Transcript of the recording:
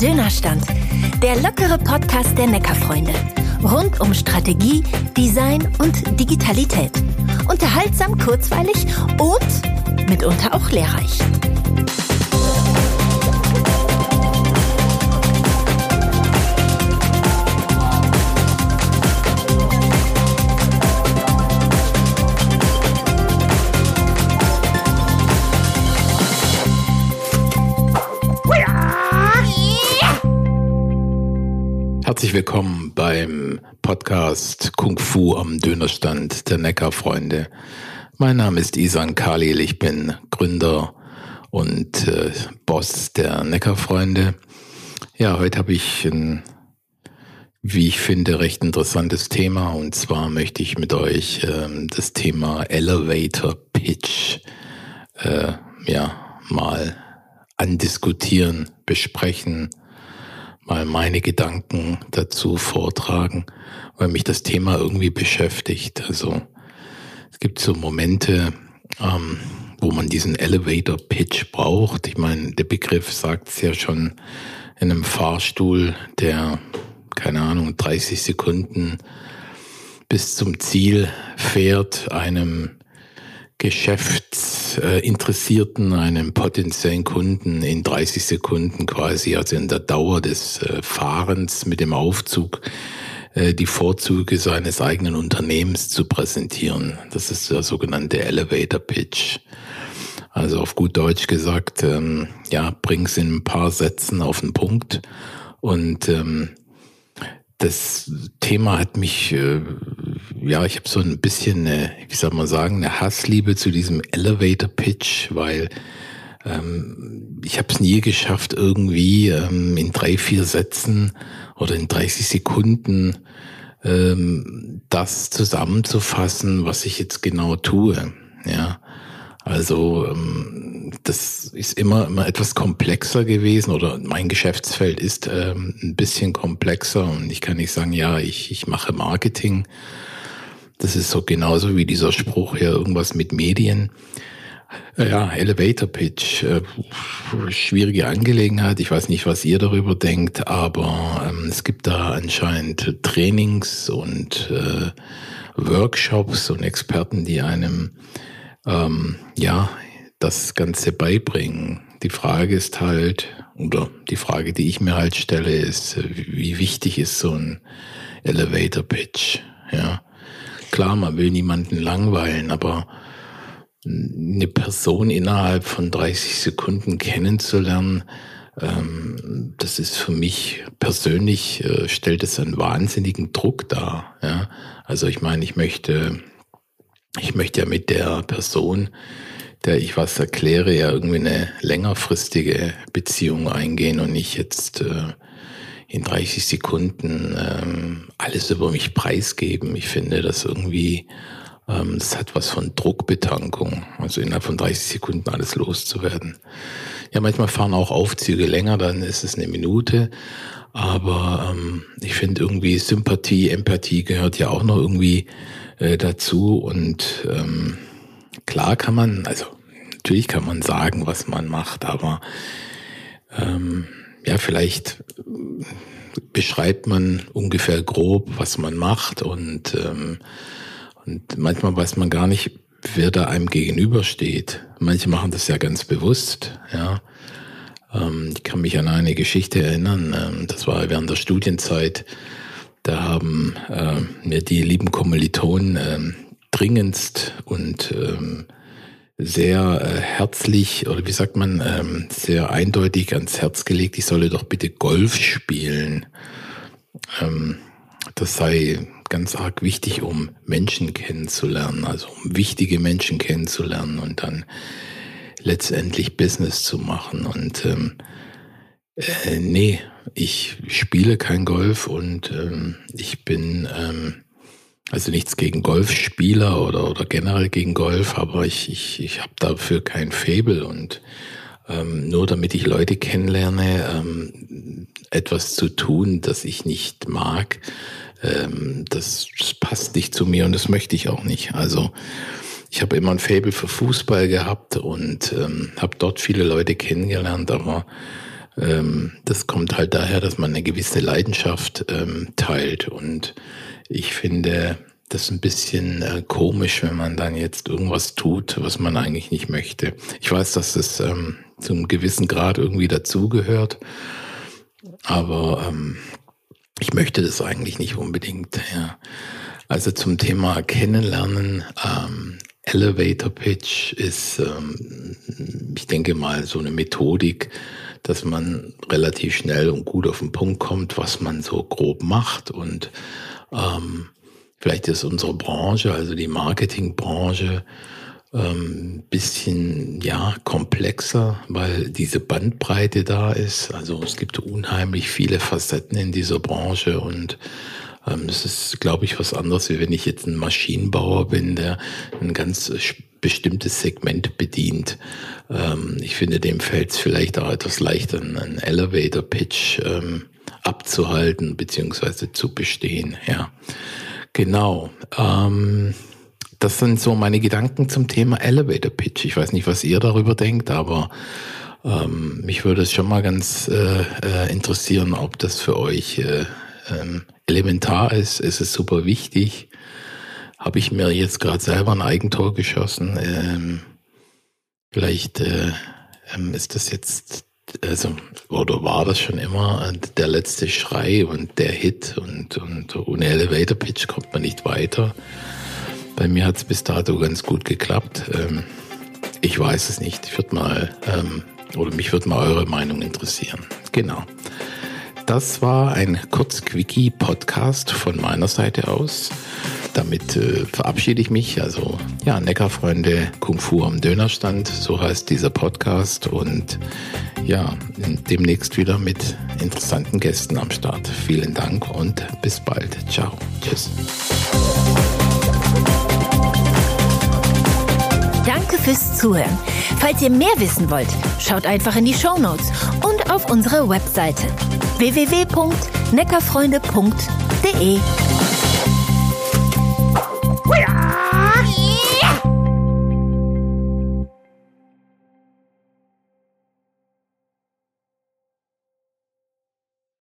Dönerstand. Der lockere Podcast der Neckarfreunde. Rund um Strategie, Design und Digitalität. Unterhaltsam, kurzweilig und mitunter auch lehrreich. Herzlich willkommen beim Podcast Kung Fu am Dönerstand der Neckarfreunde. Mein Name ist Isan Khalil, ich bin Gründer und äh, Boss der Neckarfreunde. Ja, heute habe ich ein, wie ich finde, recht interessantes Thema und zwar möchte ich mit euch äh, das Thema Elevator Pitch äh, ja mal andiskutieren, besprechen mal meine Gedanken dazu vortragen, weil mich das Thema irgendwie beschäftigt. Also es gibt so Momente, ähm, wo man diesen Elevator Pitch braucht. Ich meine, der Begriff sagt es ja schon in einem Fahrstuhl, der, keine Ahnung, 30 Sekunden bis zum Ziel fährt, einem Geschäftsinteressierten, einem potenziellen Kunden in 30 Sekunden quasi, also in der Dauer des äh, Fahrens mit dem Aufzug, äh, die Vorzüge seines eigenen Unternehmens zu präsentieren. Das ist der sogenannte Elevator Pitch. Also auf gut Deutsch gesagt, ähm, ja, bring's in ein paar Sätzen auf den Punkt und ähm, das Thema hat mich, äh, ja, ich habe so ein bisschen, eine, wie soll man sagen, eine Hassliebe zu diesem Elevator Pitch, weil ähm, ich habe es nie geschafft, irgendwie ähm, in drei, vier Sätzen oder in 30 Sekunden ähm, das zusammenzufassen, was ich jetzt genau tue. Ja, also ähm, das ist immer, immer etwas komplexer gewesen oder mein Geschäftsfeld ist ähm, ein bisschen komplexer und ich kann nicht sagen, ja, ich, ich mache Marketing. Das ist so genauso wie dieser Spruch hier, irgendwas mit Medien. Ja, Elevator Pitch, äh, schwierige Angelegenheit. Ich weiß nicht, was ihr darüber denkt, aber ähm, es gibt da anscheinend Trainings und äh, Workshops und Experten, die einem ähm, ja, das Ganze beibringen. Die Frage ist halt, oder die Frage, die ich mir halt stelle, ist, wie wichtig ist so ein Elevator Pitch? Ja, klar, man will niemanden langweilen, aber eine Person innerhalb von 30 Sekunden kennenzulernen, ähm, das ist für mich persönlich, äh, stellt es einen wahnsinnigen Druck dar. Ja? Also ich meine, ich möchte ich möchte ja mit der Person, der ich was erkläre, ja irgendwie eine längerfristige Beziehung eingehen und nicht jetzt äh, in 30 Sekunden ähm, alles über mich preisgeben. Ich finde das irgendwie, ähm, das hat was von Druckbetankung, also innerhalb von 30 Sekunden alles loszuwerden. Ja, manchmal fahren auch Aufzüge länger, dann ist es eine Minute. Aber ähm, ich finde irgendwie Sympathie, Empathie gehört ja auch noch irgendwie äh, dazu. Und ähm, klar kann man, also natürlich kann man sagen, was man macht, aber ähm, ja, vielleicht beschreibt man ungefähr grob, was man macht und, ähm, und manchmal weiß man gar nicht, wer da einem gegenübersteht. Manche machen das ja ganz bewusst, ja. Ähm, ich kann mich an eine Geschichte erinnern, ähm, das war während der Studienzeit, da haben äh, mir die lieben Kommilitonen äh, dringendst und ähm, sehr äh, herzlich oder wie sagt man, ähm, sehr eindeutig ans Herz gelegt, ich solle doch bitte Golf spielen. Ähm, das sei ganz arg wichtig, um Menschen kennenzulernen, also um wichtige Menschen kennenzulernen und dann letztendlich Business zu machen. Und ähm, äh, nee, ich spiele kein Golf und ähm, ich bin ähm, also nichts gegen Golfspieler oder, oder generell gegen Golf, aber ich, ich, ich habe dafür kein Fable und ähm, nur damit ich Leute kennenlerne, ähm, etwas zu tun, das ich nicht mag, ähm, das, das passt nicht zu mir und das möchte ich auch nicht. Also ich habe immer ein Fable für Fußball gehabt und ähm, habe dort viele Leute kennengelernt, aber ähm, das kommt halt daher, dass man eine gewisse Leidenschaft ähm, teilt. Und ich finde das ein bisschen äh, komisch, wenn man dann jetzt irgendwas tut, was man eigentlich nicht möchte. Ich weiß, dass das ähm, zu einem gewissen Grad irgendwie dazugehört, aber ähm, ich möchte das eigentlich nicht unbedingt. Ja. Also zum Thema Kennenlernen, ähm, Elevator Pitch ist, ähm, ich denke mal, so eine Methodik, dass man relativ schnell und gut auf den Punkt kommt, was man so grob macht. Und ähm, vielleicht ist unsere Branche, also die Marketingbranche, ähm, bisschen ja komplexer, weil diese Bandbreite da ist. Also es gibt unheimlich viele Facetten in dieser Branche und ähm, das ist, glaube ich, was anderes, wie wenn ich jetzt ein Maschinenbauer bin, der ein ganz bestimmtes Segment bedient. Ähm, ich finde, dem fällt es vielleicht auch etwas leichter, einen Elevator-Pitch ähm, abzuhalten beziehungsweise zu bestehen. Ja, genau. Ähm, das sind so meine Gedanken zum Thema Elevator Pitch. Ich weiß nicht, was ihr darüber denkt, aber ähm, mich würde es schon mal ganz äh, äh, interessieren, ob das für euch äh, ähm, elementar ist. Es ist super wichtig habe ich mir jetzt gerade selber ein Eigentor geschossen. Ähm, vielleicht äh, ähm, ist das jetzt, also, oder war das schon immer der letzte Schrei und der Hit und, und ohne Elevator Pitch kommt man nicht weiter. Bei mir hat es bis dato ganz gut geklappt. Ähm, ich weiß es nicht. Ich würde mal, ähm, oder mich würde mal eure Meinung interessieren. Genau. Das war ein Kurz-Quickie-Podcast von meiner Seite aus damit äh, verabschiede ich mich. Also ja, Neckarfreunde Kung Fu am Dönerstand, so heißt dieser Podcast. Und ja, demnächst wieder mit interessanten Gästen am Start. Vielen Dank und bis bald. Ciao. Tschüss. Danke fürs Zuhören. Falls ihr mehr wissen wollt, schaut einfach in die Show Notes und auf unsere Webseite www.neckarfreunde.de. 不要